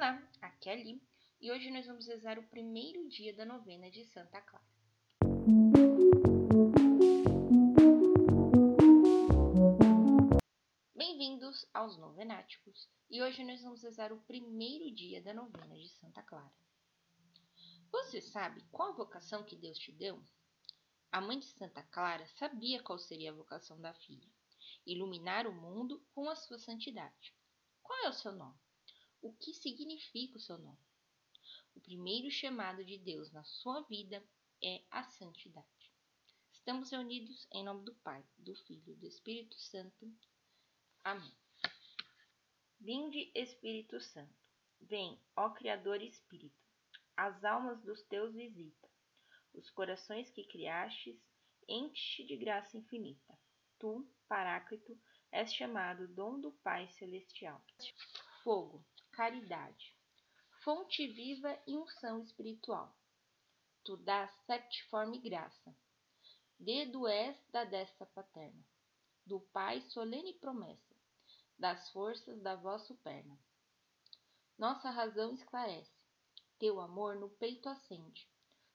Olá, aqui é a Li e hoje nós vamos rezar o primeiro dia da novena de Santa Clara. Bem-vindos aos Novenáticos e hoje nós vamos rezar o primeiro dia da novena de Santa Clara. Você sabe qual a vocação que Deus te deu? A mãe de Santa Clara sabia qual seria a vocação da filha: iluminar o mundo com a sua santidade. Qual é o seu nome? O que significa o seu nome? O primeiro chamado de Deus na sua vida é a santidade. Estamos reunidos em nome do Pai, do Filho e do Espírito Santo. Amém. Vinde, Espírito Santo. Vem, ó Criador Espírito. As almas dos teus visita. Os corações que criastes, enche de graça infinita. Tu, Paráclito, és chamado dom do Pai Celestial. Fogo, caridade, fonte viva e unção espiritual. Tu dás septiforme graça. Dedo és da destra paterna, do Pai solene promessa, das forças da vossa perna. Nossa razão esclarece, teu amor no peito acende,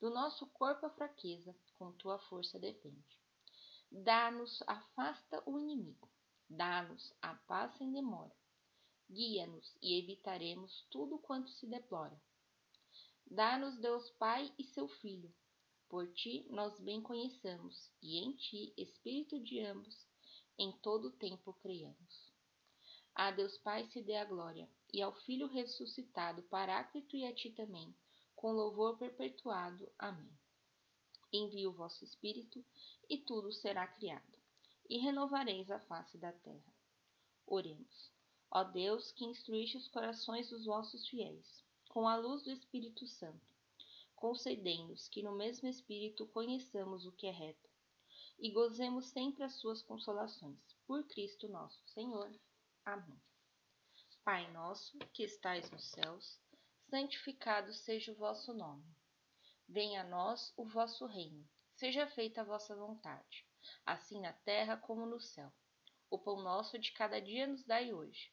do nosso corpo a fraqueza, com tua força defende. Dá-nos, afasta o inimigo, dá-nos a paz sem demora guia-nos e evitaremos tudo quanto se deplora. Dá-nos Deus Pai e seu Filho. Por ti nós bem conheçamos, e em ti, Espírito de ambos, em todo tempo creiamos. A Deus Pai se dê a glória, e ao Filho ressuscitado, Paráclito e a ti também, com louvor perpetuado. Amém. Envie o vosso Espírito, e tudo será criado, e renovareis a face da terra. Oremos. Ó Deus, que instruíste os corações dos vossos fiéis, com a luz do Espírito Santo, concedei-nos que no mesmo Espírito conheçamos o que é reto e gozemos sempre as suas consolações. Por Cristo nosso Senhor. Amém. Pai nosso, que estais nos céus, santificado seja o vosso nome. Venha a nós o vosso reino. Seja feita a vossa vontade, assim na terra como no céu. O pão nosso de cada dia nos dai hoje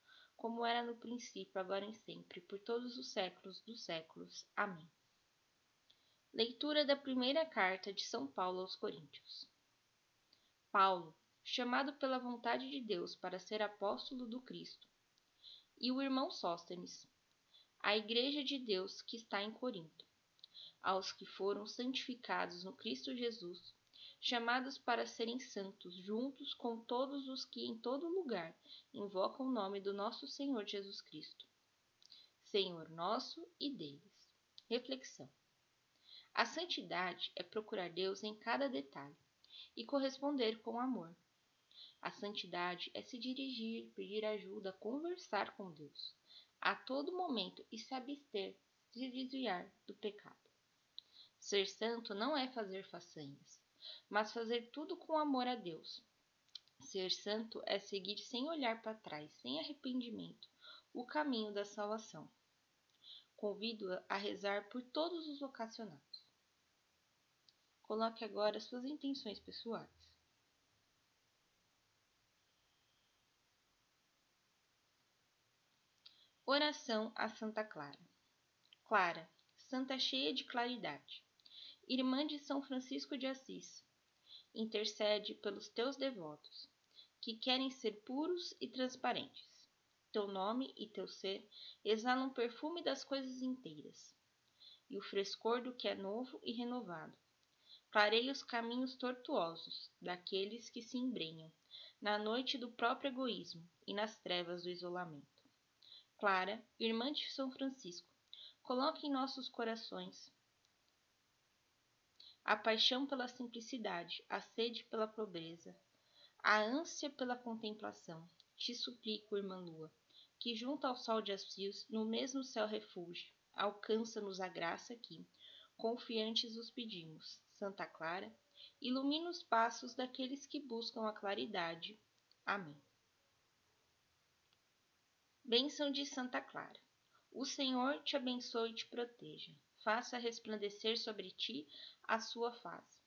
como era no princípio, agora e sempre, por todos os séculos dos séculos. Amém. Leitura da primeira carta de São Paulo aos Coríntios. Paulo, chamado pela vontade de Deus para ser apóstolo do Cristo, e o irmão Sóstenes, a igreja de Deus que está em Corinto, aos que foram santificados no Cristo Jesus, chamados para serem santos, juntos com todos os que em todo lugar invocam o nome do nosso Senhor Jesus Cristo. Senhor nosso e deles. Reflexão. A santidade é procurar Deus em cada detalhe e corresponder com amor. A santidade é se dirigir, pedir ajuda, conversar com Deus a todo momento e se abster, se desviar do pecado. Ser santo não é fazer façanhas, mas fazer tudo com amor a Deus. Ser santo é seguir sem olhar para trás, sem arrependimento, o caminho da salvação. Convido-a a rezar por todos os vocacionados. Coloque agora suas intenções pessoais. Oração a Santa Clara. Clara, santa cheia de claridade irmã de São Francisco de Assis, intercede pelos teus devotos, que querem ser puros e transparentes. Teu nome e teu ser exalam o perfume das coisas inteiras, e o frescor do que é novo e renovado. Clareia os caminhos tortuosos daqueles que se embrenham na noite do próprio egoísmo e nas trevas do isolamento. Clara, irmã de São Francisco, coloque em nossos corações a paixão pela simplicidade, a sede pela pobreza, a ânsia pela contemplação. Te suplico, irmã Lua, que junto ao sol de Assis, no mesmo céu refúgio, alcança-nos a graça que, confiantes os pedimos. Santa Clara, ilumina os passos daqueles que buscam a claridade. Amém. Bênção de Santa Clara. O Senhor te abençoe e te proteja. Faça resplandecer sobre ti a sua face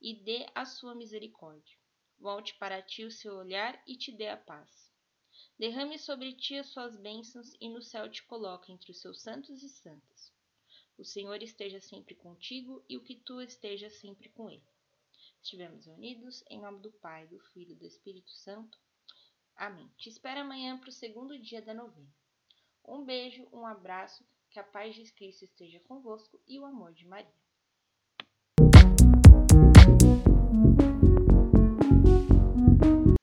e dê a sua misericórdia. Volte para ti o seu olhar e te dê a paz. Derrame sobre ti as suas bênçãos e no céu te coloque entre os seus santos e santas. O Senhor esteja sempre contigo e o que tu esteja sempre com ele. Estivemos unidos em nome do Pai, do Filho e do Espírito Santo. Amém. Te espero amanhã para o segundo dia da novena. Um beijo, um abraço, que a paz de Cristo esteja convosco e o amor de Maria.